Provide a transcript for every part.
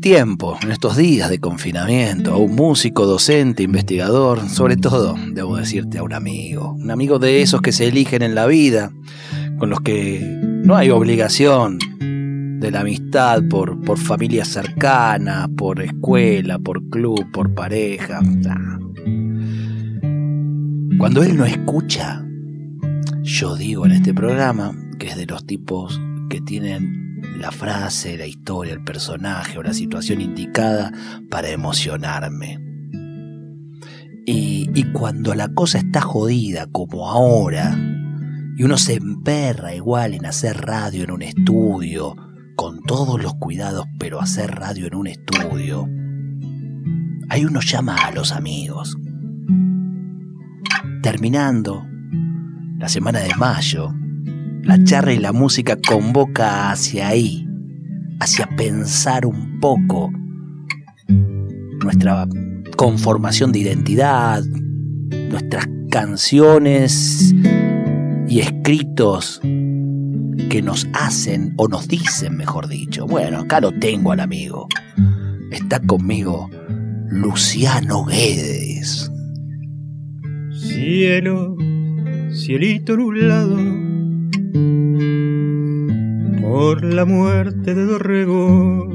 tiempo, en estos días de confinamiento, a un músico, docente, investigador, sobre todo, debo decirte, a un amigo, un amigo de esos que se eligen en la vida, con los que no hay obligación de la amistad por, por familia cercana, por escuela, por club, por pareja. Cuando él no escucha, yo digo en este programa que es de los tipos que tienen la frase, la historia, el personaje o la situación indicada para emocionarme. Y, cuando la cosa está jodida como ahora, y uno se emperra igual en hacer radio en un estudio, con todos los cuidados, pero hacer radio en un estudio, ahí uno llama a los amigos. Terminando la semana de mayo, la charla y la música convoca hacia ahí, hacia pensar un poco nuestra conformación de identidad, nuestras canciones y escritos que nos hacen o nos dicen, mejor dicho. Bueno, acá lo tengo al amigo. Está conmigo Luciano Guedes. Cielo, cielito nublado por la muerte de Dorrego.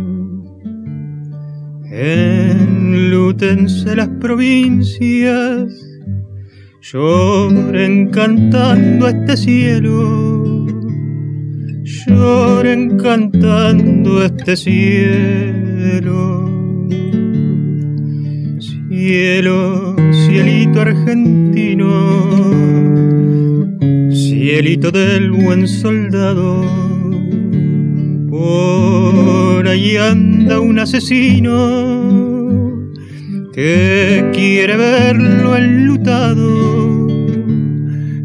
Enlútense las provincias, lloren cantando este cielo, lloren cantando este cielo. Cielo, cielito argentino, cielito del buen soldado por ahí anda un asesino que quiere verlo enlutado,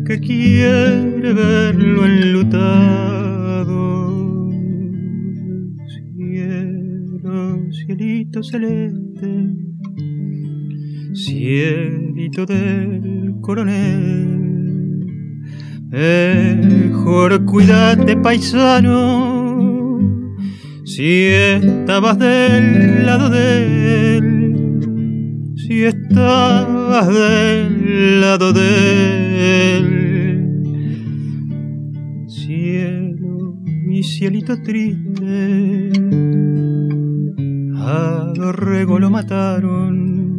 que quiere verlo enlutado. Cielo, cielito celeste, cielito del coronel, mejor cuídate paisano si estabas del lado de él, si estabas del lado de él. Cielo, mi cielito triste, a Dorrego lo mataron.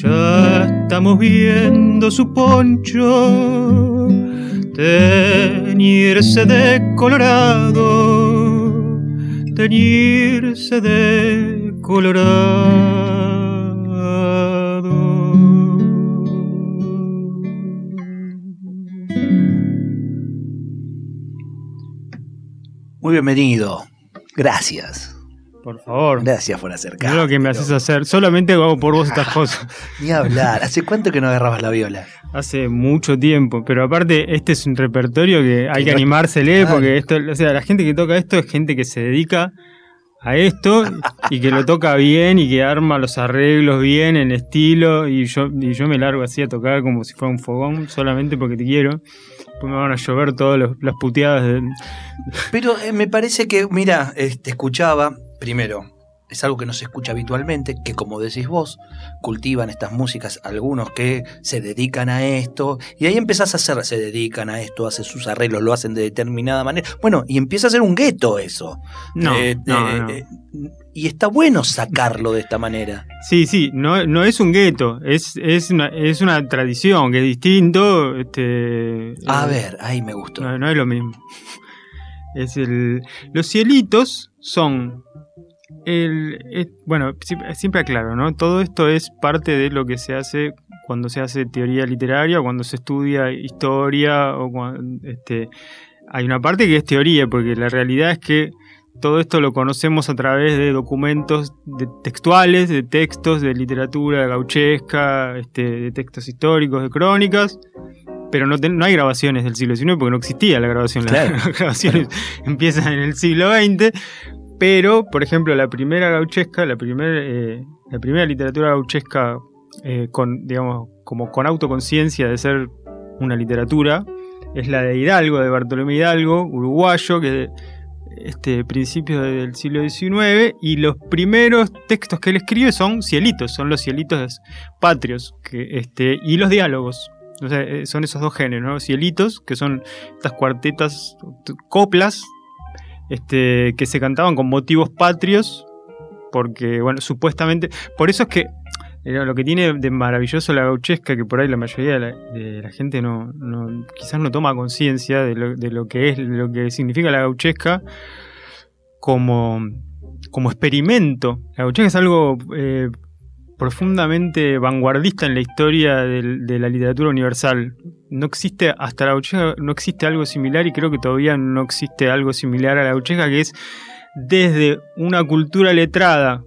Ya estamos viendo su poncho teñirse de colorado teñirse de colorado. Muy bienvenido. Gracias. Por favor. Gracias por acercarte. Es lo que me haces hacer. Solamente hago por vos estas cosas. Ni hablar. ¿Hace cuánto que no agarrabas la viola? Hace mucho tiempo. Pero aparte, este es un repertorio que hay que, animársele, porque esto, o sea, la gente que toca esto es gente que se dedica a esto y que lo toca bien y que arma los arreglos bien en estilo y yo, y yo me largo así a tocar como si fuera un fogón solamente porque te quiero. Pues me van a llover todas las puteadas. Pero eh, me parece que, mira, te este, escuchaba primero, es algo que no se escucha habitualmente, que como decís vos, cultivan estas músicas algunos que se dedican a esto, y ahí empezás a hacer, se dedican a esto, hacen sus arreglos, lo hacen de determinada manera. Bueno, y empieza a ser un gueto eso. No, eh, eh, eh, y está bueno sacarlo de esta manera. Sí, sí, no, no es un gueto, es, es, una, es una tradición que es distinto. Este, a ver, ahí me gustó. No, no es lo mismo. Es el, los cielitos son el, bueno, siempre aclaro, ¿no? Todo esto es parte de lo que se hace cuando se hace teoría literaria, cuando se estudia historia, o cuando, este, hay una parte que es teoría, porque la realidad es que todo esto lo conocemos a través de documentos textuales, de textos, de literatura gauchesca, este, de textos históricos, de crónicas, pero no, no, hay grabaciones del siglo XIX porque no existía la grabación. Las grabaciones empiezan en el siglo XX, pero, por ejemplo, la primera gauchesca, la, eh, primera literatura gauchesca eh, con, digamos, como con autoconciencia de ser una literatura, es la de Hidalgo, de Bartolomé Hidalgo, uruguayo, que este principio del siglo XIX, y los primeros textos que él escribe son cielitos, son los cielitos patrios, este, y los diálogos. Eh, son esos dos géneros, ¿no? Cielitos, que son estas cuartetas, coplas, este, que se cantaban con motivos patrios, porque, bueno, supuestamente, por eso es que lo que tiene de maravilloso la gauchesca, que por ahí la mayoría de la, gente no, quizás no toma conciencia de lo, que es, lo que significa la gauchesca como, como experimento. La gauchesca es algo eh, profundamente vanguardista en la historia de, la literatura universal. No existe, hasta la gauchesca no existe algo similar y creo que todavía no existe algo similar a la gauchesca, que es desde una cultura letrada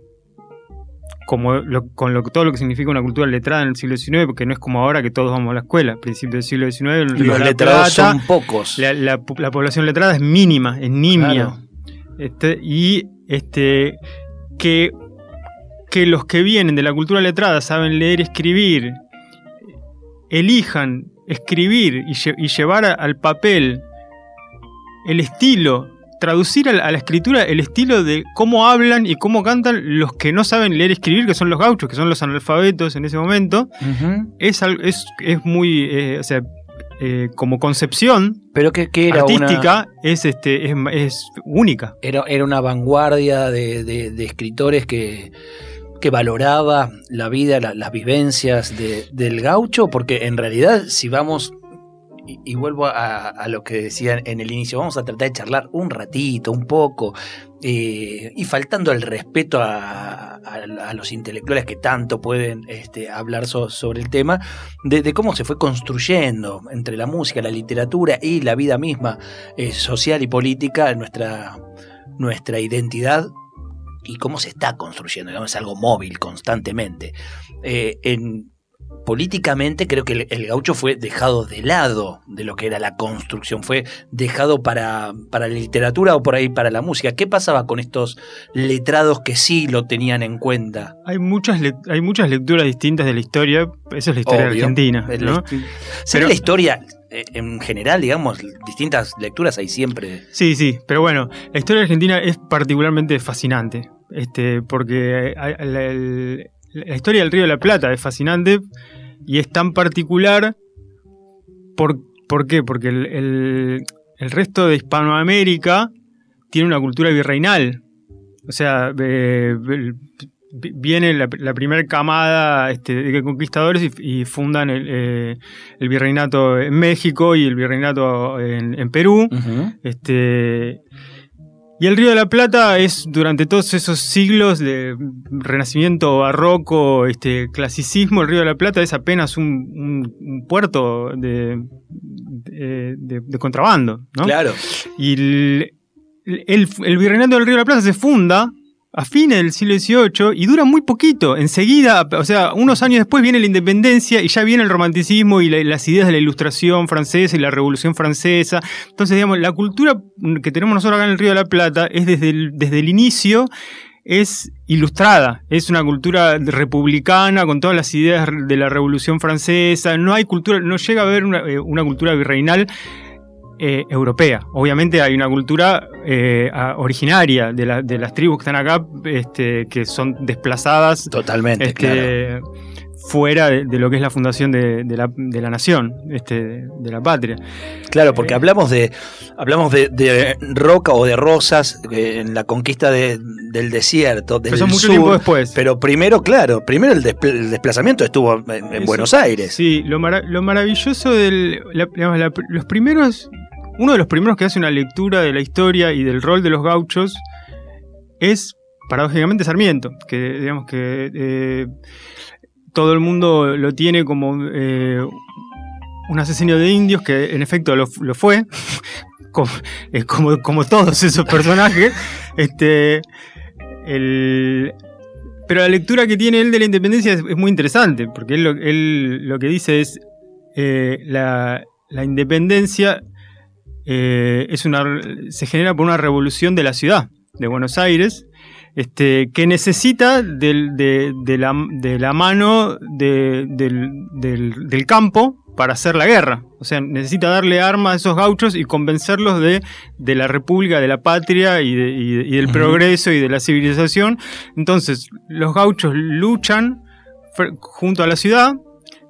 como con lo, todo lo que significa una cultura letrada en el siglo XIX, porque no es como ahora que todos vamos a la escuela. A principios del siglo XIX, el Los letrados son pocos. La, población letrada es mínima, es nimia. Este, y este, que, que los que vienen de la cultura letrada saben leer y escribir, elijan escribir y llevar al papel el estilo traducir a la, escritura el estilo de cómo hablan y cómo cantan los que no saben leer y escribir, que son los gauchos, que son los analfabetos en ese momento, es, es, es, muy, eh, o sea, eh, como concepción Pero que, era artística es, este, es, única. Era, era una vanguardia de, escritores que, que valoraba la vida, las vivencias del gaucho, porque en realidad si vamos y, vuelvo a, lo que decía en el inicio, vamos a tratar de charlar un ratito, un poco, eh, y faltando el respeto a, los intelectuales que tanto pueden este, hablar sobre el tema, de, cómo se fue construyendo entre la música, la literatura y la vida misma eh, social y política nuestra, nuestra identidad y cómo se está construyendo, digamos, es algo móvil constantemente. Eh, en, políticamente creo que el, gaucho fue dejado de lado de lo que era la construcción, fue dejado para, para la literatura o por ahí para la música. ¿Qué pasaba con estos letrados que sí lo tenían en cuenta? Hay muchas, hay muchas lecturas distintas de la historia, eso es la historia argentina. ¿no? la historia en general, digamos, distintas lecturas hay siempre. Sí, sí, pero bueno, la historia argentina es particularmente fascinante, este, porque el, la historia del Río de la Plata es fascinante y es tan particular. ¿Por, ¿por qué? Porque el, resto de Hispanoamérica tiene una cultura virreinal. O sea, viene la, primera camada este, de conquistadores y, fundan eh, el, virreinato en México y el virreinato en, Perú. este, y el Río de la Plata es durante todos esos siglos de renacimiento barroco, este clasicismo, el Río de la Plata es apenas un, puerto de, de, contrabando, ¿no? Claro. Y el, el, el virreinato del Río de la Plata se funda a fines del siglo XVIII y dura muy poquito. Enseguida, o sea, unos años después viene la independencia y ya viene el romanticismo y las ideas de la ilustración francesa y la revolución francesa. Entonces, digamos, la cultura que tenemos nosotros acá en el Río de la Plata es desde el, desde el inicio es ilustrada, es una cultura republicana con todas las ideas de la Revolución Francesa, no hay cultura, no llega a haber una, eh, una cultura virreinal eh, europea. Obviamente hay una cultura eh, originaria de, las tribus que están acá, este, que son desplazadas. Totalmente, este, Fuera de, lo que es la fundación de, la, nación, este, de la patria. Claro, porque eh, hablamos de hablamos de, roca o de rosas en la conquista del desierto, del pero mucho tiempo después. Pero primero, claro, primero el, desplazamiento estuvo en, Buenos Aires. Sí, lo, maravilloso de los primeros uno de los primeros que hace una lectura de la historia y del rol de los gauchos es, paradójicamente, Sarmiento, que digamos que eh, todo el mundo lo tiene como eh, un asesino de indios, que en efecto lo, fue, como, como, todos esos personajes. este, pero la lectura que tiene él de la independencia es, muy interesante, porque él lo, él lo, que dice es eh, la, la, independencia eh, es una, se genera por una revolución de la ciudad de Buenos Aires, este, que necesita del, de, de, la, de, la, mano del, del, del, campo para hacer la guerra. O sea, necesita darle armas a esos gauchos y convencerlos de, la república, de la patria y, y del progreso y de la civilización. Entonces, los gauchos luchan junto a la ciudad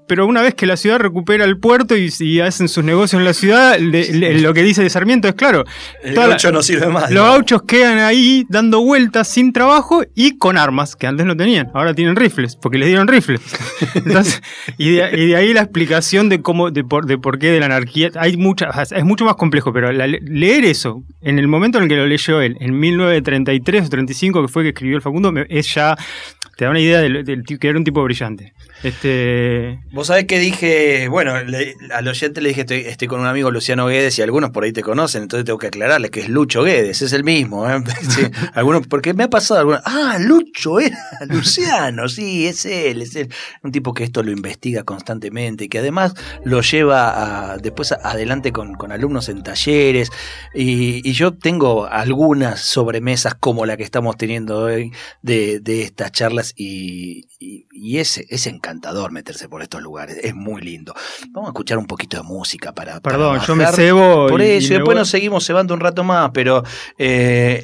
pero una vez que la ciudad recupera el puerto y, hacen sus negocios en la ciudad, lo que dice de Sarmiento es claro. El gaucho no sirve más. Los gauchos quedan ahí dando vueltas sin trabajo y con armas, que antes no tenían. Ahora tienen rifles, porque les dieron rifles. y, de, ahí la explicación de cómo, de por, de por qué de la anarquía. Hay muchas, es mucho más complejo, pero leer eso, en el momento en el que lo leyó él, en 1933 o 35, que fue que escribió el Facundo, es ya te da una idea del, que era un tipo brillante. Este... Vos sabés que dije, bueno, al oyente le dije, estoy, con un amigo Luciano Guedes y algunos por ahí te conocen, entonces tengo que aclararle que es Lucho Guedes, es el mismo. ¿eh? algunos, porque me ha pasado algunos, ah, Lucho era Luciano, sí, es él, es él. Un tipo que esto lo investiga constantemente y que además lo lleva después adelante con, alumnos en talleres. Y, yo tengo algunas sobremesas como la que estamos teniendo hoy de, estas charlas y, y, es, encantador meterse por estos lugares, es muy lindo. Vamos a escuchar un poquito de música para... Perdón, yo me cebo. Por eso, y, después nos seguimos cebando un rato más, pero eh,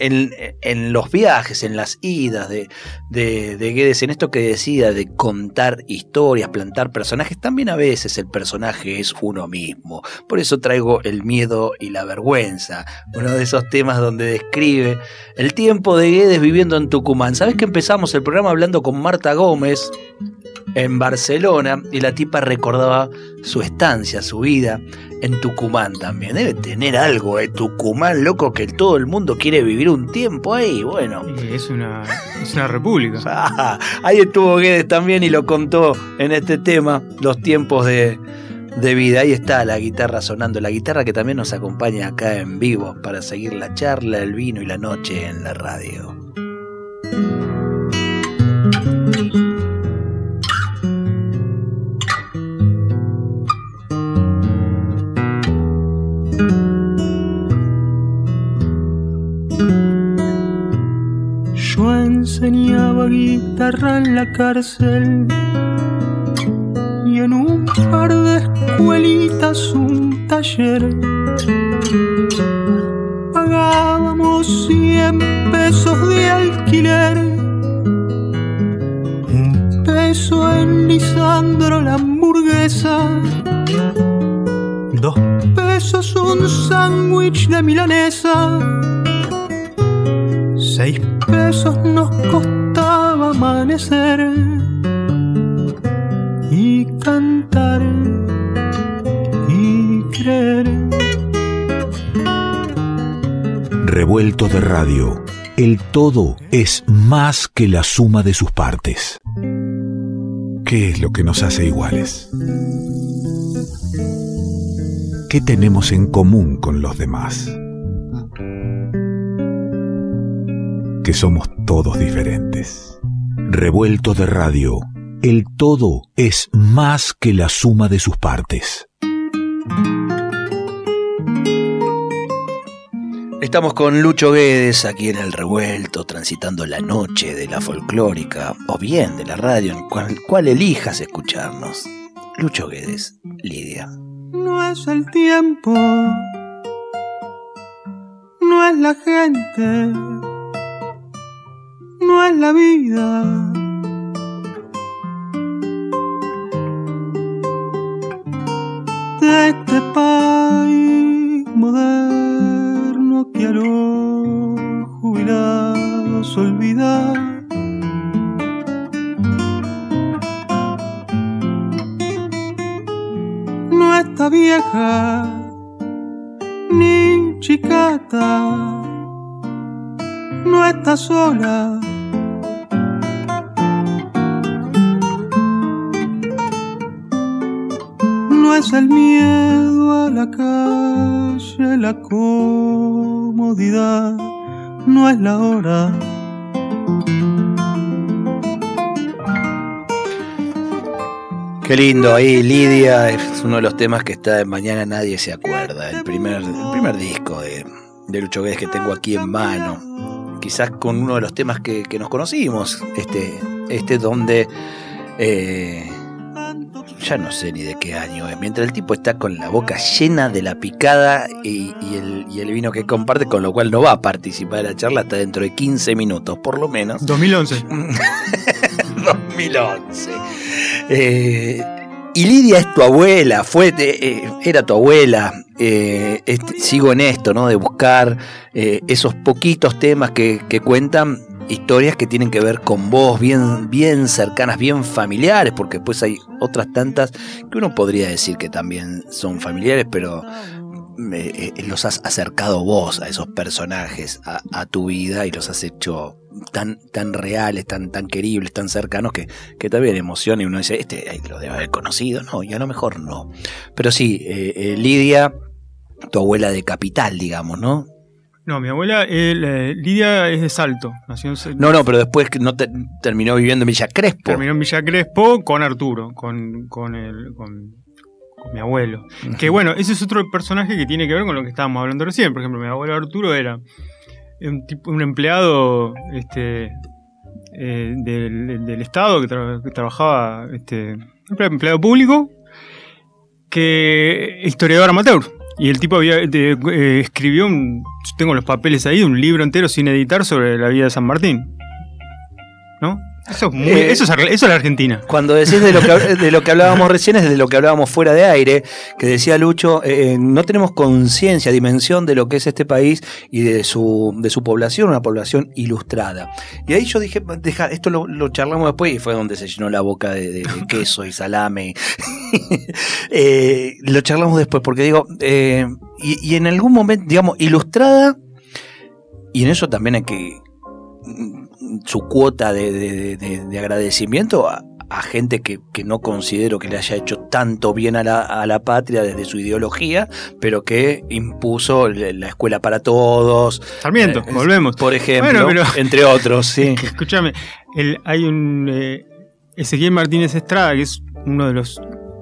en, los viajes, en las idas de, de, de Guedes, en esto que decía de contar historias, plantar personajes, también a veces el personaje es uno mismo. Por eso traigo el miedo y la vergüenza, uno de esos temas donde describe el tiempo de Guedes viviendo en Tucumán. ¿Sabes que empezamos el programa hablando con Marta Gómez en Barcelona y la tipa recordaba su estancia, su vida en Tucumán también. Debe tener algo de Tucumán, loco, que todo el mundo quiere vivir un tiempo ahí. Bueno. Es una, es una república. Ah, ahí estuvo Guedes también y lo contó en este tema, los tiempos de, de vida. Ahí está la guitarra sonando, la guitarra que también nos acompaña acá en vivo para seguir la charla, el vino y la noche en la radio. Enseñaba guitarra en la cárcel. Y en un par de escuelitas un taller. Pagábamos cien pesos de alquiler, un peso en Lisandro la hamburguesa, dos pesos un sándwich de milanesa, seis pesos nos costaba amanecer y cantar y creer. Revuelto de radio. El todo es más que la suma de sus partes. ¿Qué es lo que nos hace iguales? ¿Qué tenemos en común con los demás? Que somos todos diferentes. Revuelto de radio, el todo es más que la suma de sus partes. Estamos con Lucho Guedes aquí en el revuelto, transitando la noche de la folclórica o bien de la radio, en cual, cual elijas escucharnos. Lucho Guedes, Lidia. No es el tiempo, no es la gente no es la vida. De este país moderno que a los jubilados olvida. No está vieja ni chicata, no está sola el miedo a la calle, la comodidad, no es la hora. Qué lindo ahí, Lidia, es uno de los temas que está en Mañana Nadie se acuerda, el primer, el primer disco de, de Lucho Guedes que tengo aquí en mano. Quizás con uno de los temas que, que nos conocimos, este, este donde eh, ya no sé ni de qué año es. Mientras el tipo está con la boca llena de la picada y, y el, y el vino que comparte, con lo cual no va a participar de la charla hasta dentro de 15 minutos, por lo menos. 2011. 2011. Eh, y Lidia es tu abuela, fue, eh, era tu abuela. Eh, este, sigo en esto, ¿no? De buscar eh, esos poquitos temas que, que cuentan historias que tienen que ver con vos, bien, bien cercanas, bien familiares, porque después hay otras tantas que uno podría decir que también son familiares, pero eh, eh, los has acercado vos a esos personajes, a, tu vida, y los has hecho tan, tan reales, tan, tan queribles, tan cercanos, que, que también emociona y uno dice, este lo debe haber conocido, no, y a lo mejor no. Pero sí, eh, eh, Lidia, tu abuela de capital, digamos, ¿no? No, mi abuela, eh, Lidia es de Salto. Nació en, no, no, pero después no te, terminó viviendo en Villa Crespo. Terminó en Villa Crespo con Arturo, con, con, el, con, con mi abuelo. Uh -huh. Que bueno, ese es otro personaje que tiene que ver con lo que estábamos hablando recién. Por ejemplo, mi abuelo Arturo era un, tipo, un empleado este, eh, del, del, Estado que, tra que trabajaba, este, empleado público, que historiador amateur. Y el tipo había eh, escribió un. Tengo los papeles ahí, un libro entero sin editar sobre la vida de San Martín. ¿No? Eso es, muy, eh, eso, es, eso es, la Argentina. Cuando decís de lo, que, de lo que hablábamos recién, es de lo que hablábamos fuera de aire, que decía Lucho, eh, no tenemos conciencia, dimensión de lo que es este país y de su, de su población, una población ilustrada. Y ahí yo dije, deja, esto lo, lo charlamos después y fue donde se llenó la boca de, de, de queso y salame. eh, lo charlamos después, porque digo, eh, y, y en algún momento, digamos, ilustrada, y en eso también hay que su cuota de, de, de, de agradecimiento a, a gente que, que, no considero que le haya hecho tanto bien a la, a la, patria desde su ideología, pero que impuso la escuela para todos. Sarmiento, eh, volvemos. Por ejemplo, bueno, pero, entre otros, sí. Escúchame, hay un eh, Ezequiel Martínez Estrada, que es uno de los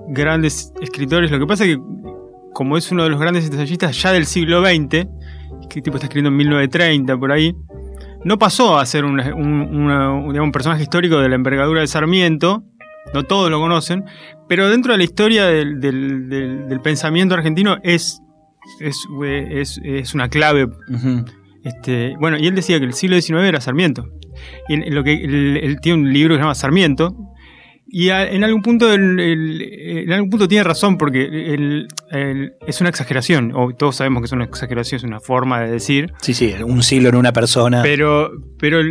grandes escritores. Lo que pasa es que, como es uno de los grandes ensayistas ya del siglo XX, que tipo está escribiendo en 1930 por ahí, no pasó a ser un, un, una, digamos, un, personaje histórico de la envergadura de Sarmiento, no todos lo conocen, pero dentro de la historia del, del, del, del pensamiento argentino es, es, es, es una clave. Uh -huh. este, bueno, y él decía que el siglo XIX era Sarmiento. Y lo que él, él, tiene un libro que se llama Sarmiento, y a, en algún punto el, el, en algún punto tiene razón porque el, es una exageración, o todos sabemos que es una exageración, es una forma de decir. Sí, sí, un siglo en una persona. Pero, pero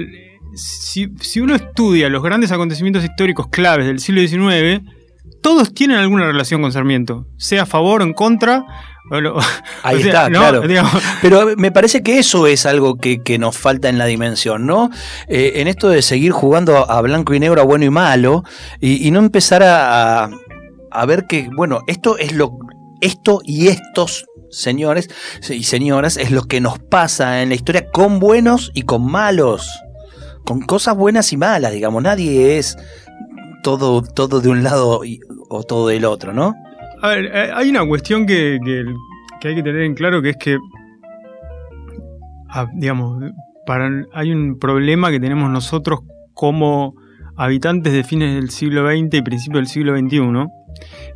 si, si uno estudia los grandes acontecimientos históricos claves del siglo XIX, todos tienen alguna relación con Sarmiento, sea a favor o en contra, bueno, Ahí o sea, está, ¿no? claro. Digamos. Pero me parece que eso es algo que, que nos falta en la dimensión, ¿no? Eh, en esto de seguir jugando a blanco y negro, a bueno y malo, y, y no empezar a, a, ver que, bueno, esto es lo. Esto y estos señores y señoras es lo que nos pasa en la historia con buenos y con malos. Con cosas buenas y malas, digamos. Nadie es todo, todo de un lado y, o todo del otro, ¿no? A ver, eh, hay una cuestión que, que, que, hay que tener en claro que es que, ah, digamos, para, hay un problema que tenemos nosotros como habitantes de fines del siglo XX y principios del siglo XXI,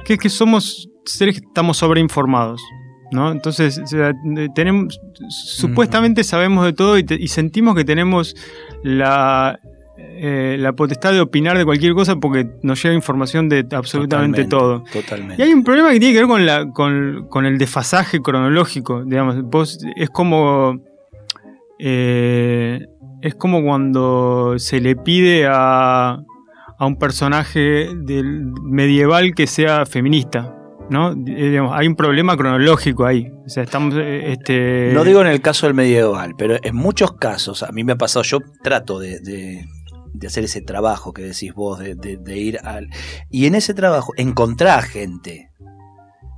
que es que somos seres que estamos sobreinformados. ¿No? Entonces, o sea, tenemos, supuestamente sabemos de todo y, te, y sentimos que tenemos la, eh, la potestad de opinar de cualquier cosa porque nos llega información de absolutamente totalmente, todo. Totalmente. Y hay un problema que tiene que ver con, la, con, con el desfasaje cronológico. Digamos, vos, es como. Eh, es como cuando se le pide a, a un personaje del medieval que sea feminista. ¿no? Digamos, hay un problema cronológico ahí. O sea, estamos, este... No digo en el caso del medieval, pero en muchos casos, a mí me ha pasado, yo trato de, de de hacer ese trabajo que decís vos, de, de, de, ir al... Y en ese trabajo encontrar gente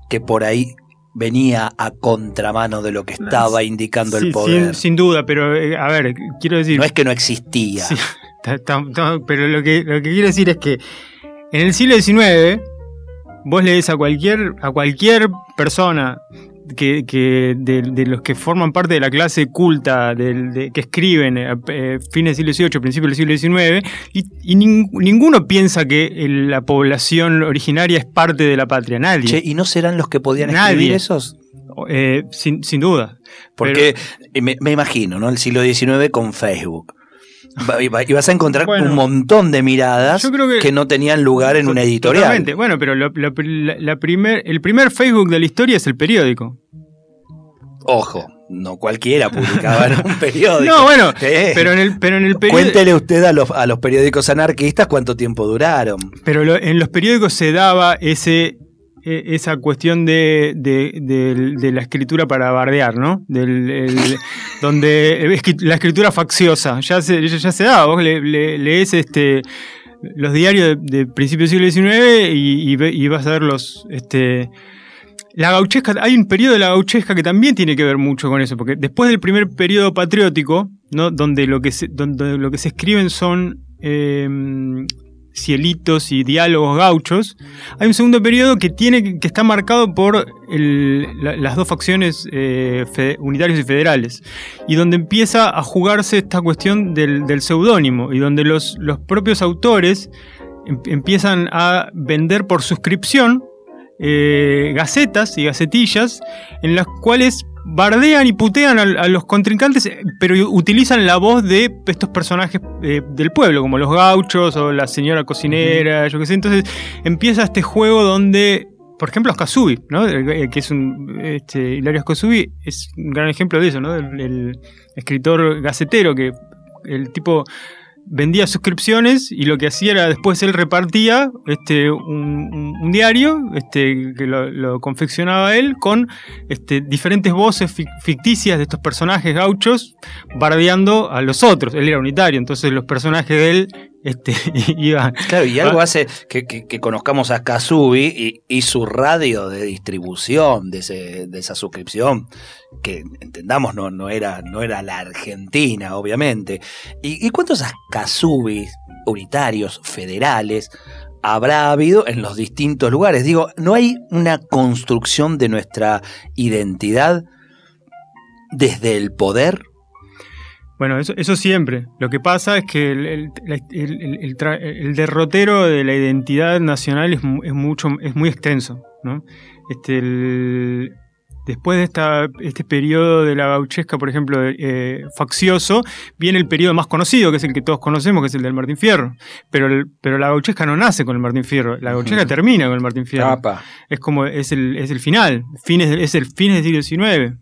que por ahí venía a contramano de lo que estaba indicando Sí, el poder. Sin, sin duda, pero eh, a ver, quiero decir. No es que no existía. Sí, pero lo que, lo que quiero decir es que en el siglo XIX vos lees a cualquier, a cualquier persona que, que de, de los que forman parte de la clase culta de- que escriben a eh, fines del siglo XVIII, principios del siglo XIX, y, y nin- ninguno piensa que el- la población originaria es parte de la patria, nadie. Che, ¿y no serán los que podían Nadie. escribir esos? Eh, sin, sin duda. Porque eh, me, me imagino, ¿no? El siglo XIX con Facebook. Y va- y vas a encontrar Bueno, un montón de miradas que- que, no tenían lugar en una editorial. Totalmente. Bueno, pero la- la primer, el primer Facebook de la historia es el periódico. Ojo, no cualquiera publicaba en un periódico. No, bueno, Eh, pero en el, pero en el periódico. Cuéntele usted a los, a los periódicos anarquistas cuánto tiempo duraron. Pero lo- en los periódicos se daba ese esa cuestión de, de- la escritura para bardear, ¿no? Del, el- donde la escritura facciosa ya se, ya, se daba. Vos le- le- lees este los diarios de, principios del siglo XIX y, y ve- y vas a ver los este la gauchesca, hay un periodo de la gauchesca que también tiene que ver mucho con eso, porque después del primer periodo patriótico, ¿no? donde, lo que se, donde lo que se escriben son eh, cielitos y diálogos gauchos, hay un segundo periodo que, tiene, que está marcado por las dos facciones eh, y federales, y donde empieza a jugarse esta cuestión del, del seudónimo, y donde los, los propios autores em- empiezan a vender por suscripción eh, gacetas y gacetillas en las cuales bardean y putean a, a los contrincantes, eh, pero utilizan la voz de estos personajes eh, del pueblo, como los gauchos o la señora cocinera, yo qué sé. Entonces empieza este juego donde, por ejemplo, Ascasubi, ¿no? Eh, que es un. Este, Hilario Ascasubi es un gran ejemplo de eso, ¿no? El, el escritor gacetero que el tipo vendía suscripciones y lo que hacía era después él repartía este, un, diario este, que lo, confeccionaba él con este, diferentes voces fic- ficticias de estos personajes gauchos bardeando a los otros. Él era unitario, entonces los personajes de él este, iban... Claro, y algo Ah. hace que, que- que conozcamos a Kazubi y, y su radio de distribución de, ese- de esa suscripción, que entendamos no, no, era, no era la Argentina, obviamente. ¿Y, y cuántos Kazubi unitarios, federales, habrá habido en los distintos lugares? Digo, ¿no hay una construcción de nuestra identidad desde el poder? Bueno, eso, eso siempre. Lo que pasa es que el, derrotero de la identidad nacional es, es mucho, es muy extenso, ¿no? Este, después de esta, este periodo de la gauchesca, por ejemplo, eh, faccioso, viene el periodo más conocido, que es el que todos conocemos, que es el del Martín Fierro. Pero, el- pero la gauchesca no nace con el Martín Fierro, la gauchesca termina con el Martín Fierro. Es como, es el, es el final, fines, es el fines del siglo XIX.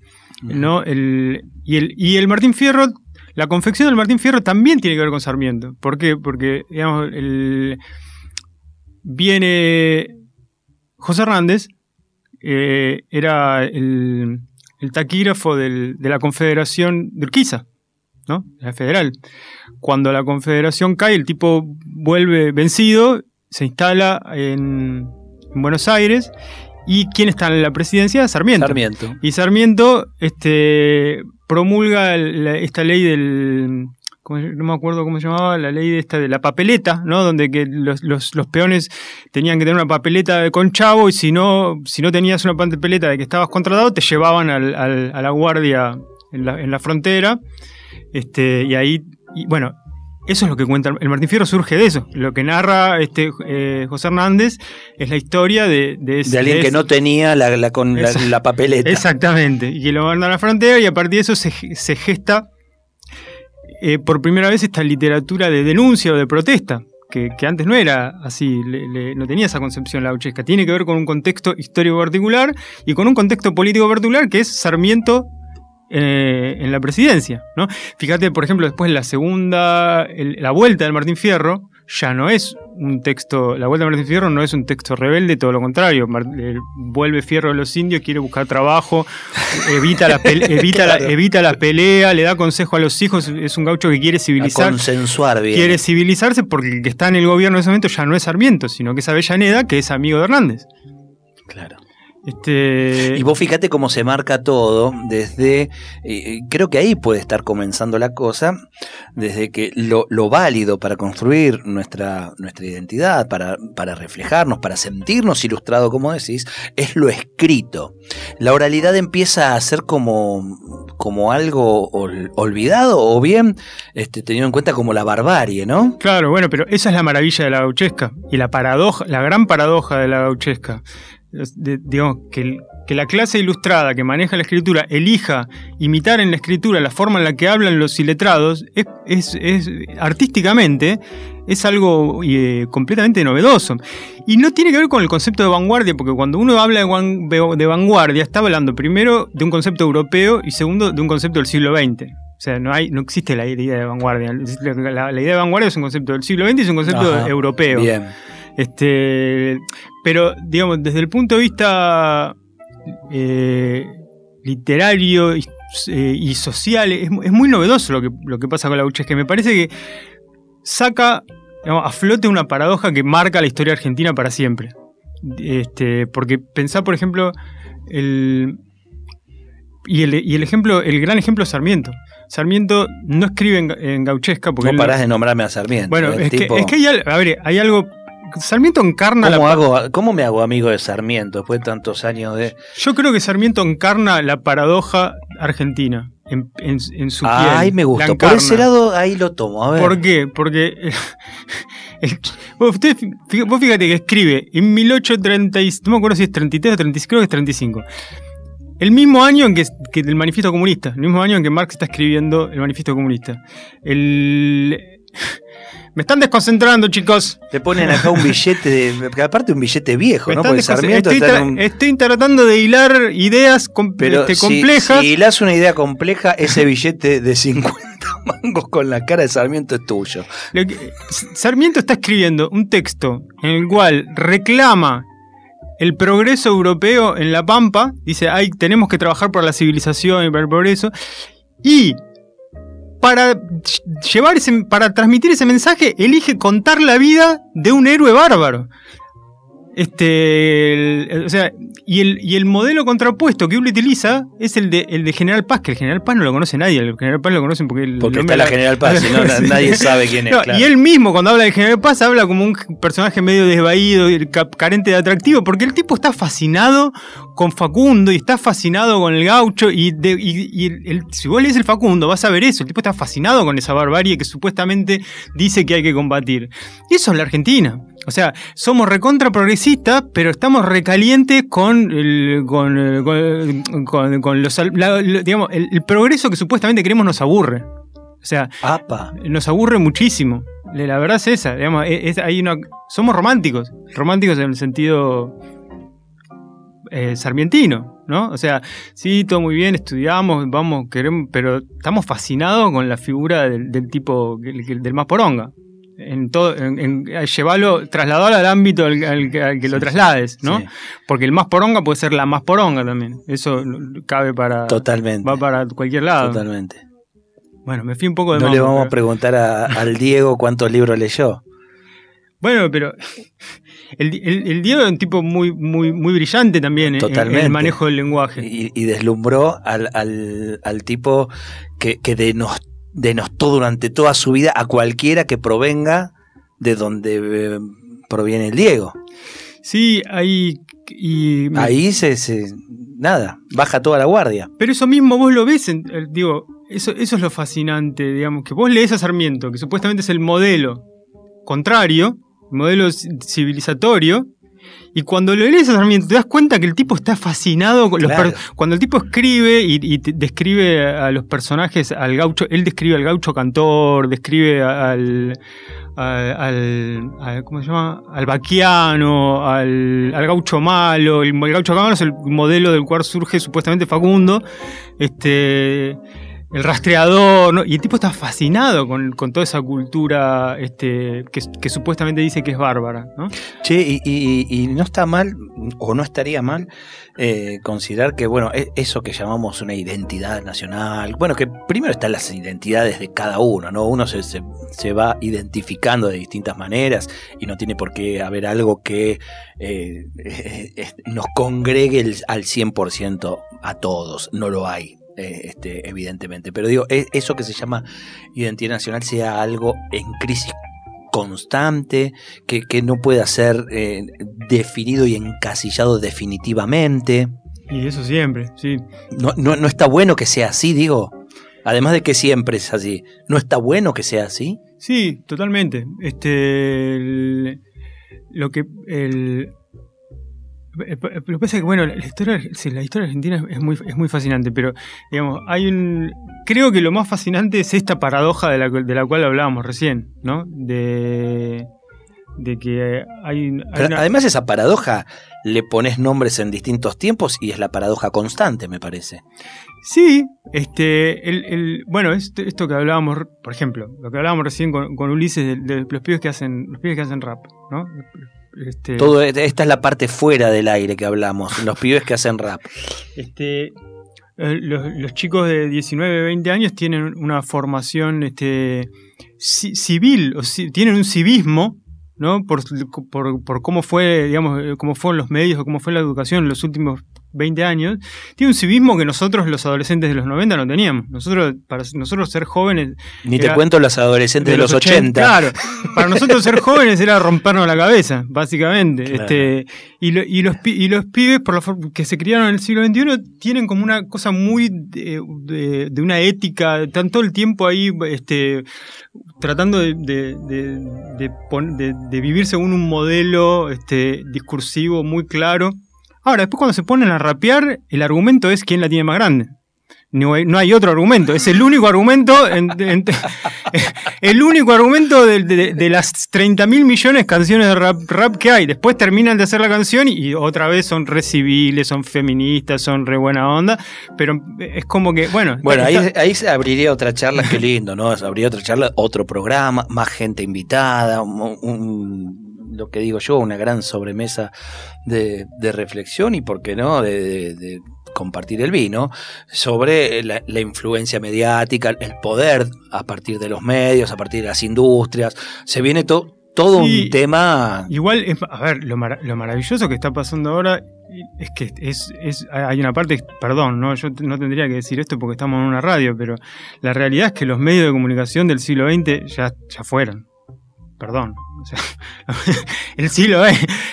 ¿no? El, y, el, y el Martín Fierro, la confección del Martín Fierro también tiene que ver con Sarmiento. ¿Por qué? Porque, digamos, el, viene José Hernández, eh, era el, taquígrafo de la Confederación de Urquiza, ¿no? La federal. Cuando la Confederación cae, el tipo vuelve vencido, se instala en, en Buenos Aires. ¿Y quién está en la presidencia? Sarmiento. Sarmiento. Y Sarmiento este, promulga la- esta ley del. ¿cómo se- no me acuerdo cómo se llamaba, la ley de esta de la papeleta, ¿no? Donde que los, los- los peones tenían que tener una papeleta de con chavo y si no, si no tenías una papeleta de que estabas contratado, te llevaban al- al- a la guardia en la, en la frontera. Este, y ahí, y bueno, eso es lo que cuenta. El Martín Fierro surge de eso. Lo que narra este, eh, José Hernández es la historia de, de, ese- De alguien de que no tenía la, la- con la, Exacto. la papeleta. Exactamente, y que lo mandan a la frontera y a partir de eso se, se gesta eh, por primera vez esta literatura de denuncia o de protesta, que, que antes no era así, le- le- no tenía esa concepción la gauchesca. Tiene que ver con un contexto histórico particular y con un contexto político particular que es Sarmiento eh, en la presidencia. ¿no? Fíjate, por ejemplo, después la segunda, el- la vuelta del Martín Fierro, ya no es un texto, la vuelta del Martín Fierro no es un texto rebelde, todo lo contrario. Mar- eh, vuelve Fierro de los indios, quiere buscar trabajo, evita la, pele- evita, la, evita la pelea, le da consejo a los hijos, es un gaucho que quiere a civilizar. consensuar bien. Quiere civilizarse porque el que está en el gobierno en ese momento ya no es Sarmiento, sino que es Avellaneda, que es amigo de Hernández. Este... Y vos fíjate cómo se marca todo desde, eh, creo que ahí puede estar comenzando la cosa, desde que lo, lo válido para construir nuestra, nuestra identidad, para, para reflejarnos, para sentirnos ilustrado, como decís, es lo escrito. La oralidad empieza a ser como, como algo ol- olvidado o bien este, tenido en cuenta como la barbarie, ¿no? Claro, bueno, pero esa es la maravilla de la gauchesca y la paradoja, la gran paradoja de la gauchesca. De- digamos, que, que la clase ilustrada que maneja la escritura elija imitar en la escritura la forma en la que hablan los iletrados, es, es- es- artísticamente es algo eh, completamente novedoso. Y no tiene que ver con el concepto de vanguardia, porque cuando uno habla de, van- de- de vanguardia, está hablando primero de un concepto europeo y segundo de un concepto del siglo XX. O sea, no, hay, no existe la idea de vanguardia. La, la- la idea de vanguardia es un concepto del siglo XX y es un concepto Ajá, europeo. Bien. Este, pero, digamos, desde el punto de vista eh, literario y, eh, y social, es, es muy novedoso lo que, lo que pasa con la que Me parece que saca digamos, a flote una paradoja que marca la historia argentina para siempre. Este, porque pensá, por ejemplo, el, y el, y el ejemplo, el gran ejemplo es Sarmiento. Sarmiento no escribe en, en gauchesca porque No parás de nombrarme a Sarmiento. bueno, el es, tipo- que, es que hay, a ver, hay algo. Sarmiento encarna ¿Cómo, la. hago, ¿Cómo me hago amigo de Sarmiento después de tantos años de... Yo creo que Sarmiento encarna la paradoja argentina en, en- en su piel. Ay, me gusta. Por ese lado ahí lo tomo. A ver. ¿Por qué? Porque. el- usted, vos fíjate que escribe en 1830. y- No me acuerdo si es 33 o 35, creo que es 35. El mismo año en que, que el manifiesto comunista, el mismo año en que Marx está escribiendo el manifiesto comunista. El. Me están desconcentrando, chicos. Te ponen acá un billete, de, aparte un billete viejo, Me ¿no? Porque Sarmiento estoy, está en un... estoy tratando de hilar ideas com- Pero este, si- complejas. Si, le das una idea compleja, ese billete de 50 mangos con la cara de Sarmiento es tuyo. Que- Sarmiento está escribiendo un texto en el cual reclama el progreso europeo en la Pampa. Dice, Ay, tenemos que trabajar por la civilización y para el progreso. Y para llevar ese, para transmitir ese mensaje, elige contar la vida de un héroe bárbaro. Este, el- o sea, y el, y el modelo contrapuesto que uno utiliza es el de, el de General Paz, que el General Paz no lo conoce nadie, el General Paz lo conocen porque, el Porque está la General Paz, si no, nadie sabe quién es. No, claro. Y él mismo, cuando habla de General Paz, habla como un personaje medio desvaído y ca- carente de atractivo, porque el tipo está fascinado con Facundo y está fascinado con el gaucho. Y, de- y- y el- el- si vos lees el Facundo, vas a ver eso. El tipo está fascinado con esa barbarie que supuestamente dice que hay que combatir. Y eso es la Argentina. O sea, somos recontra progresistas, pero estamos recalientes con, el, con, eh, con, con- con los. la- digamos, el, el progreso que supuestamente queremos nos aburre. O sea, Apa. nos aburre muchísimo. La verdad es esa, digamos, es- es- hay una, somos románticos, románticos en el sentido eh, sarmientino, ¿no? O sea, sí, todo muy bien, estudiamos, vamos, queremos, pero estamos fascinados con la figura del, del tipo, que- del más poronga. En todo, en, en- llevarlo, trasladarlo al ámbito al, al que- al que lo traslades, ¿no? sí. Porque el más poronga puede ser la más poronga también. Eso cabe para. Totalmente. Va para cualquier lado. Totalmente. Bueno, me fui un poco de No le vamos a preguntar a- al Diego cuántos libros leyó. Bueno, pero el, el- el Diego es un tipo muy, muy, muy brillante también en- en, el manejo del lenguaje. Y, y deslumbró al, al- al tipo que, que denos- denostó durante toda su vida a cualquiera que provenga de donde eh, proviene el Diego. Sí, ahí. Y, Ahí se, se- nada, baja toda la guardia. Pero eso mismo vos lo ves, en- eh, digo, eso, eso es lo fascinante, digamos, que vos lees a Sarmiento, que supuestamente es el modelo contrario, modelo ci- civilizatorio, y cuando lo lees te das cuenta que el tipo está fascinado con los Claro. cuando el tipo escribe y, describe a los personajes, al gaucho, él describe al gaucho cantor, describe al al, al- al- ¿cómo se llama? al vaquiano, al, al gaucho malo, el, el gaucho malo es el modelo del cual surge supuestamente Facundo, este el rastreador, ¿no? y el tipo está fascinado con, con toda esa cultura este, que, supuestamente dice que es bárbara, ¿no? Che, y, y- y no está mal, o no estaría mal eh, considerar que, bueno, e, eso que llamamos una identidad nacional, bueno, que primero están las identidades de cada uno, ¿no? Uno se, se, va identificando de distintas maneras y no tiene por qué haber algo que eh, nos congregue al 100% a todos, no lo hay. Eh, este, evidentemente, pero digo, e, eso que se llama identidad nacional sea algo en crisis constante, que, no pueda ser eh, definido y encasillado definitivamente. Y eso siempre, sí. No, no, está bueno que sea así, digo. Además de que siempre es así. ¿No está bueno que sea así? Sí, totalmente. Este. lo que. El, lo que pasa es que, bueno, la historia, la historia argentina es muy, es muy fascinante, pero, digamos, hay un... Creo que lo más fascinante es esta paradoja de la, de la cual hablábamos recién, ¿no? De, de que hay... Además, esa paradoja le pones nombres en distintos tiempos y es la paradoja constante, me parece. Sí, este, el, bueno, esto, esto, que hablábamos, por ejemplo, lo que hablábamos recién con, Ulises de, los pibes que hacen, los pibes que hacen rap, ¿no? Este, Todo, esta es la parte fuera del aire que hablamos, los pibes que hacen rap. Este, eh, los, chicos de 19, 20 años tienen una formación este, civil, o tienen un civismo ¿no? Por, por, cómo fue, digamos, eh, cómo fueron los medios o cómo fue la educación en los últimos 20 años, tiene un civismo que nosotros los adolescentes de los 90 no teníamos. Nosotros, para nosotros ser jóvenes... Ni te cuento los adolescentes de, los, 80. Claro, para nosotros ser jóvenes era rompernos la cabeza, básicamente. Este, y, y, los, y los pibes, por la que se criaron en el siglo XXI, tienen como una cosa muy de, de, una ética, están todo el tiempo ahí este, tratando de, de, vivir según un modelo este, discursivo muy claro. Ahora, después cuando se ponen a rapear, el argumento es quién la tiene más grande. No hay, otro argumento. Es el único argumento, el único argumento de, las 30 mil millones de canciones de rap, que hay. Después terminan de hacer la canción y, otra vez son re civiles, son feministas, son re buena onda. Pero es como que, bueno. Bueno, ahí, se abriría otra charla, qué lindo, ¿no? Se abriría otra charla, otro programa, más gente invitada, lo que digo yo, una gran sobremesa de, reflexión y, ¿por qué no?, de, compartir el vino, sobre la, influencia mediática, el poder a partir de los medios, a partir de las industrias. Se viene todo todo un tema. Igual, a ver, lo, maravilloso que está pasando ahora es que es, es, hay una parte, perdón, ¿no? yo no tendría que decir esto porque estamos en una radio, pero la realidad es que los medios de comunicación del siglo XX ya, ya fueron. Perdón. el, siglo,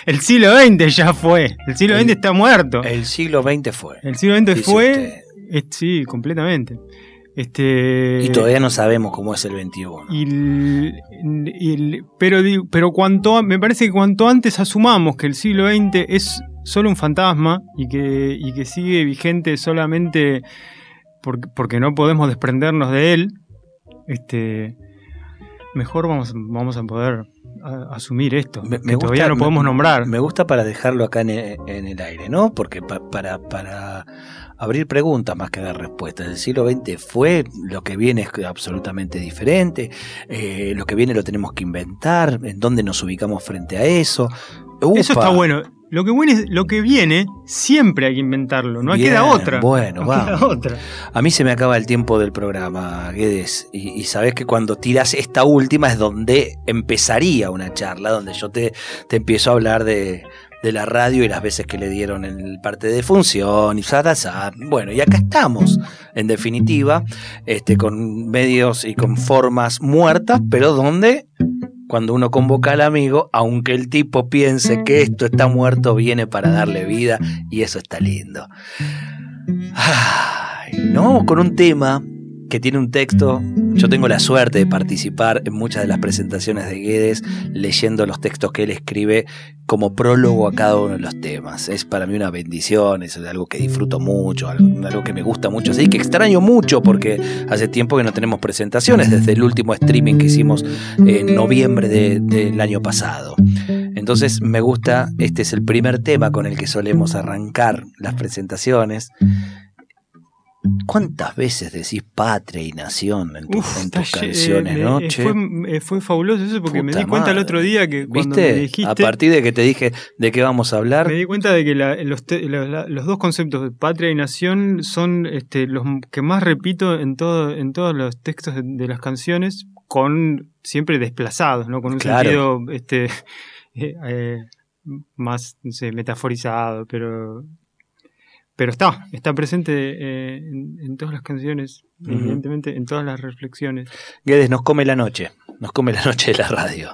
el siglo XX ya fue. El siglo XX está muerto. El siglo XX fue. El siglo XX fue. sí, completamente. Este, y todavía no sabemos cómo es el 21. pero pero cuanto, me parece que cuanto antes asumamos que el siglo XX es solo un fantasma y que, y que sigue vigente solamente porque, porque no podemos desprendernos de él, este, mejor vamos, vamos a poder asumir esto. Me, todavía no podemos nombrar. Me gusta para dejarlo acá en el, aire, ¿no? Porque para, para abrir preguntas más que dar respuestas. El siglo XX fue, lo que viene es absolutamente diferente, eh, lo que viene lo tenemos que inventar, en dónde nos ubicamos frente a eso. Eso está bueno. Lo que, viene, lo que viene, siempre hay que inventarlo, no queda otra. Bueno, Otra. A mí se me acaba el tiempo del programa, Guedes, y, sabes que cuando tiras esta última es donde empezaría una charla, donde yo te, te empiezo a hablar de, de la radio y las veces que le dieron el parte de función y Bueno, y acá estamos, en definitiva, este, con medios y con formas muertas, pero donde cuando uno convoca al amigo, aunque el tipo piense que esto está muerto, viene para darle vida y eso está lindo. Ay, no, con un tema que tiene un texto. Yo tengo la suerte de participar en muchas de las presentaciones de Guedes leyendo los textos que él escribe como prólogo a cada uno de los temas. Es para mí una bendición, es algo que disfruto mucho, algo, que me gusta mucho, así que extraño mucho porque hace tiempo que no tenemos presentaciones desde el último streaming que hicimos en noviembre del año pasado. Entonces me gusta, este es el primer tema con el que solemos arrancar las presentaciones ¿Cuántas veces decís patria y nación en, tu- Uf, en tus canciones, eh, no? eh, fue, eh, fue fabuloso eso porque me di cuenta el otro día que cuando dijiste, A partir de que te dije de qué vamos a hablar, me di cuenta de que la- los, te- la- la- los dos conceptos de patria y nación son este, los que más repito en todo, en todos los textos de, de las canciones, con siempre desplazados, ¿no? Con un Claro. sentido este, eh, más no sé, metaforizado, pero pero está, está presente eh, en, en todas las canciones, evidentemente, en todas las reflexiones. Guedes nos come la noche, nos come la noche de la radio.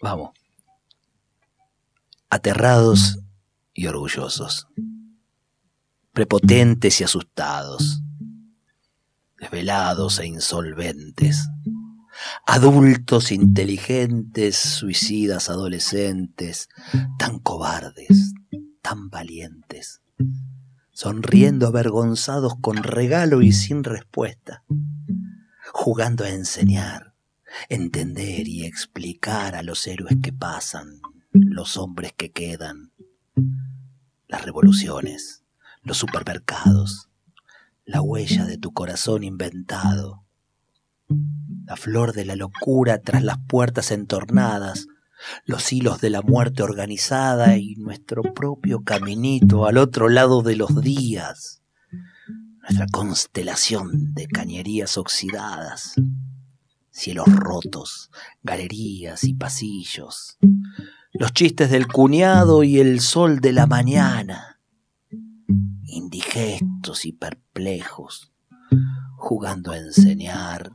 Vamos. Aterrados y orgullosos, prepotentes y asustados, desvelados e insolventes, adultos inteligentes, suicidas adolescentes, tan cobardes, tan valientes, sonriendo avergonzados con regalo y sin respuesta jugando a enseñar, entender y explicar a los héroes que pasan, los hombres que quedan, las revoluciones, los supermercados, la huella de tu corazón inventado, la flor de la locura tras las puertas entornadas, los hilos de la muerte organizada y nuestro propio caminito al otro lado de los días. Nuestra constelación de cañerías oxidadas, cielos rotos, galerías y pasillos, los chistes del cuñado y el sol de la mañana, indigestos y perplejos, jugando a enseñar,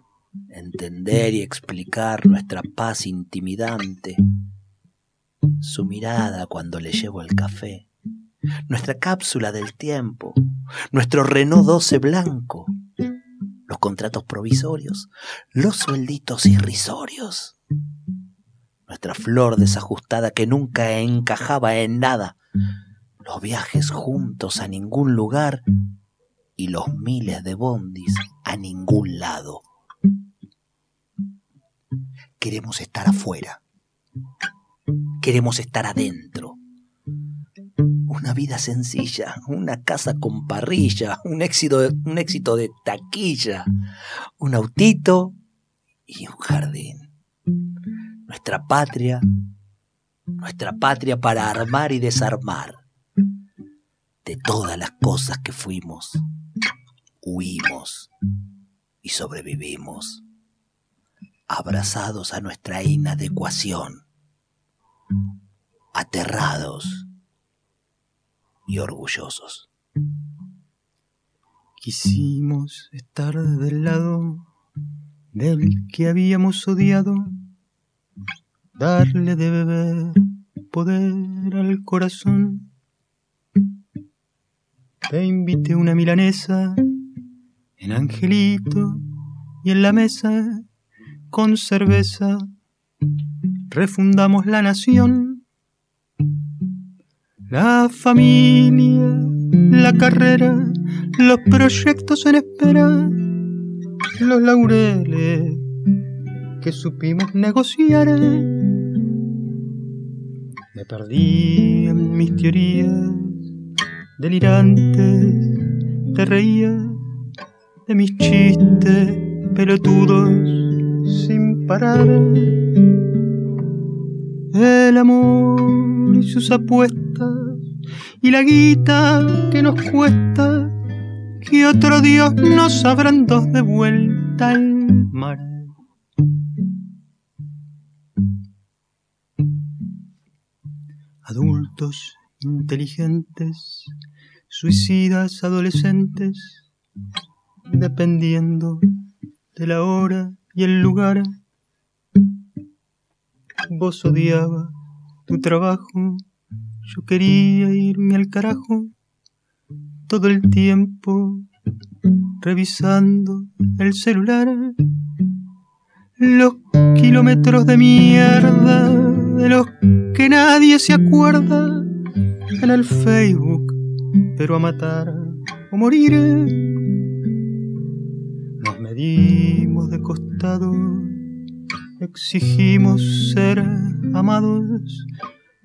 entender y explicar nuestra paz intimidante, su mirada cuando le llevo el café, nuestra cápsula del tiempo, nuestro Renault 12 blanco, los contratos provisorios, los suelditos irrisorios, nuestra flor desajustada que nunca encajaba en nada, los viajes juntos a ningún lugar y los miles de bondis a ningún lado. Queremos estar afuera. Queremos estar adentro. Una vida sencilla, una casa con parrilla, un éxito, de, un éxito de taquilla, un autito y un jardín. Nuestra patria, nuestra patria para armar y desarmar. De todas las cosas que fuimos, huimos y sobrevivimos, abrazados a nuestra inadecuación, aterrados y orgullosos. Quisimos estar del lado del que habíamos odiado, darle de beber poder al corazón. Te invité una milanesa en Angelito y en la mesa con cerveza refundamos la nación. La familia, la carrera, los proyectos en espera, los laureles que supimos negociar. Me perdí en mis teorías delirantes, te reía de mis chistes pelotudos sin parar. El amor y sus apuestas y la guita que nos cuesta que otro Dios nos abran dos de vuelta al mar. Adultos inteligentes, suicidas adolescentes, dependiendo de la hora y el lugar. Vos odiaba tu trabajo, yo quería irme al carajo todo el tiempo revisando el celular. Los kilómetros de mierda de los que nadie se acuerda en el Facebook, pero a matar o morir. De costado, exigimos ser amados,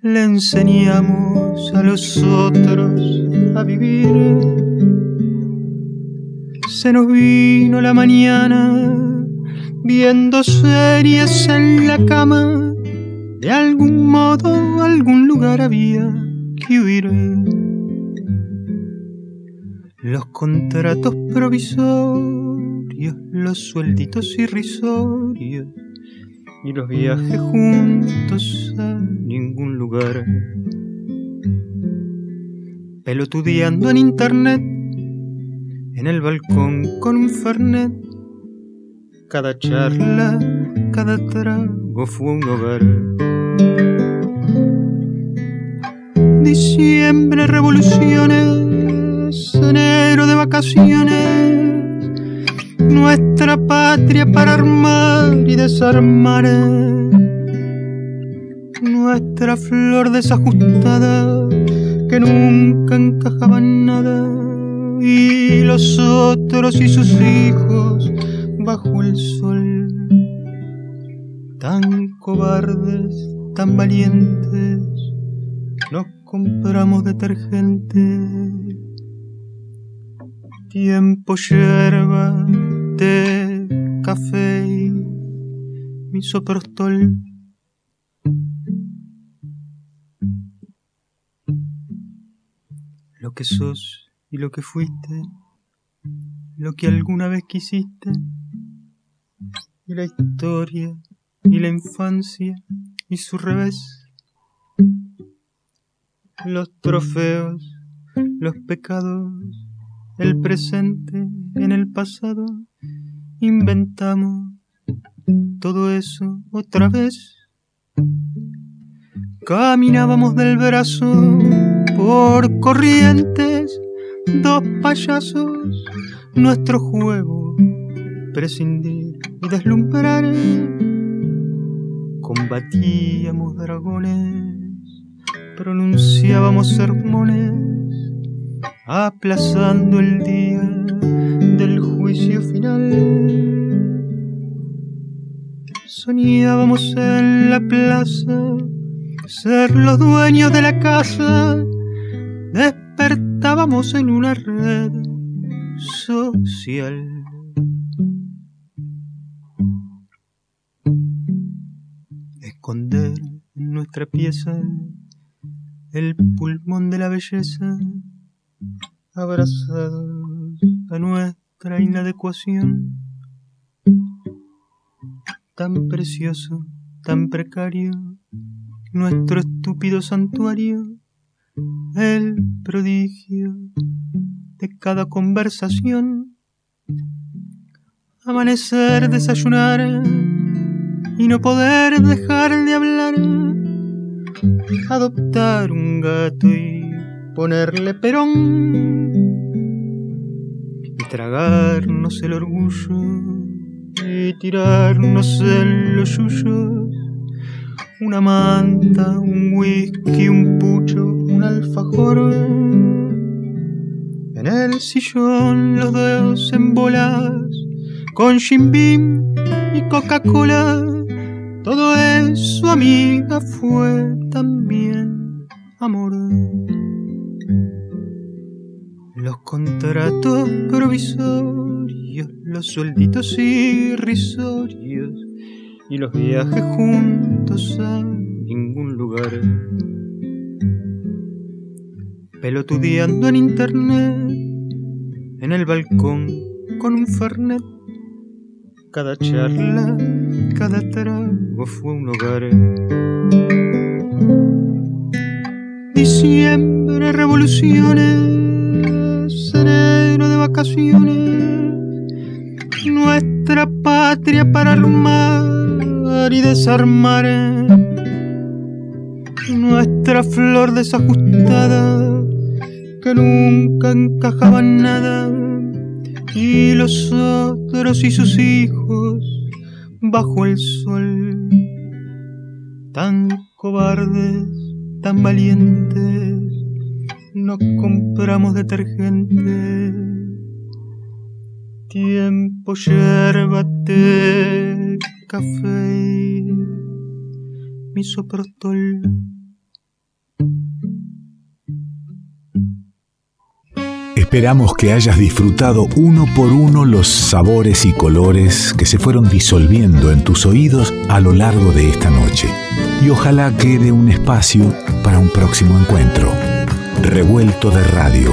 le enseñamos a los otros a vivir. se nos vino la mañana, viendo series en la cama. De algún modo, algún lugar había que huir. Los contratos provisorios, los suelditos irrisorios y los viajes juntos a ningún lugar. Pelotudeando en internet, en el balcón con un fernet. Cada charla, cada trago fue un hogar. Diciembre, revoluciones, enero de vacaciones nuestra patria para armar y desarmar. Nuestra flor desajustada que nunca encajaba en nada. Y los otros y sus hijos bajo el sol. Tan cobardes, tan valientes, nos compramos detergente. Tiempo yerba té, café y misoprostol. Lo que sos y lo que fuiste, lo que alguna vez quisiste, y la historia y la infancia y su revés, los trofeos, los pecados, el presente en el pasado inventamos todo eso otra vez. Caminábamos del brazo por corrientes, dos payasos, nuestro juego, prescindir y deslumbrar. Combatíamos dragones, pronunciábamos sermones, aplazando el día del juicio final. Soñábamos en la plaza ser los dueños de la casa. Despertábamos en una red social. Esconder en nuestra pieza el pulmón de la belleza, abrazados a nuestra inadecuación. Tan precioso, tan precario, nuestro estúpido santuario, el prodigio de cada conversación. Amanecer, desayunar y no poder dejar de hablar. Adoptar un gato y ponerle perón tragarnos el orgullo y tirarnos en los yuyos. Una manta, un whisky, un pucho, un alfajor. En el sillón los dedos en bolas, con Jim y Coca-Cola. Todo eso, amiga, fue también amor los contratos provisorios, los suelditos irrisorios y los viajes juntos a ningún lugar. Pelotudeando en internet, en el balcón con un fernet. Cada charla, cada trago fue un hogar. Diciembre, revoluciones nuestra patria para armar y desarmar, nuestra flor desajustada que nunca encajaba en nada, y los otros y sus hijos bajo el sol, tan cobardes, tan valientes no compramos detergente. Tiempo, yerba, café, misoprostol. Esperamos que hayas disfrutado uno por uno los sabores y colores que se fueron disolviendo en tus oídos a lo largo de esta noche. Y ojalá quede un espacio para un próximo encuentro. Revuelto de radio.